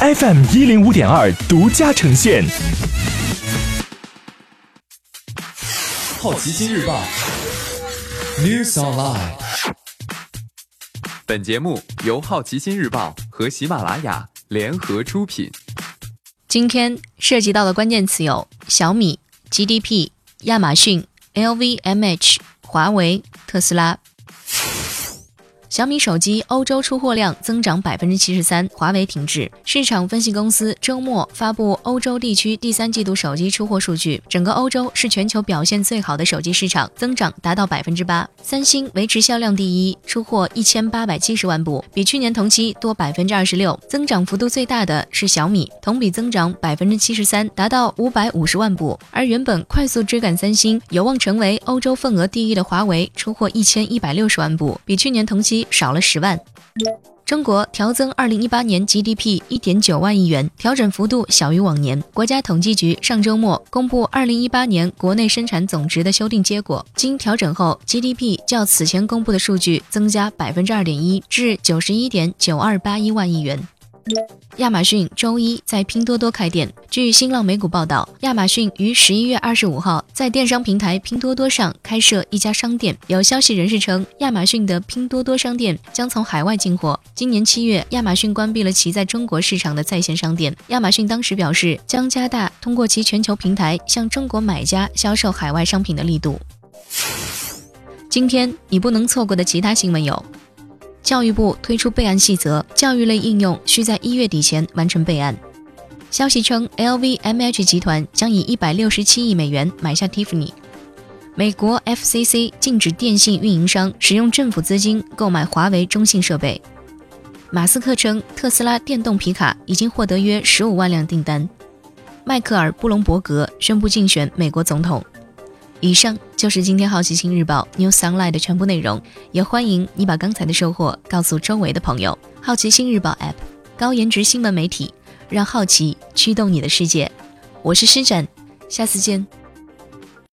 FM 一零五点二独家呈现。好奇心日报，News Online。本节目由好奇心日报和喜马拉雅联合出品。今天涉及到的关键词有小米、GDP、亚马逊、LVMH、华为、特斯拉。小米手机欧洲出货量增长百分之七十三，华为停滞。市场分析公司周末发布欧洲地区第三季度手机出货数据，整个欧洲是全球表现最好的手机市场，增长达到百分之八。三星维持销量第一，出货一千八百七十万部，比去年同期多百分之二十六。增长幅度最大的是小米，同比增长百分之七十三，达到五百五十万部。而原本快速追赶三星，有望成为欧洲份额第一的华为，出货一千一百六十万部，比去年同期。少了十万。中国调增二零一八年 GDP 一点九万亿元，调整幅度小于往年。国家统计局上周末公布二零一八年国内生产总值的修订结果，经调整后，GDP 较此前公布的数据增加百分之二点一，至九十一点九二八一万亿元。亚马逊周一在拼多多开店。据新浪美股报道，亚马逊于十一月二十五号在电商平台拼多多上开设一家商店。有消息人士称，亚马逊的拼多多商店将从海外进货。今年七月，亚马逊关闭了其在中国市场的在线商店。亚马逊当时表示，将加大通过其全球平台向中国买家销售海外商品的力度。今天你不能错过的其他新闻有。教育部推出备案细则，教育类应用需在一月底前完成备案。消息称，LVMH 集团将以一百六十七亿美元买下 Tiffany。美国 FCC 禁止电信运营商使用政府资金购买华为中兴设备。马斯克称，特斯拉电动皮卡已经获得约十五万辆订单。迈克尔·布隆伯格宣布竞选美国总统。以上就是今天好奇心日报 New Sunlight 的全部内容，也欢迎你把刚才的收获告诉周围的朋友。好奇心日报 App，高颜值新闻媒体，让好奇驱动你的世界。我是施展，下次见。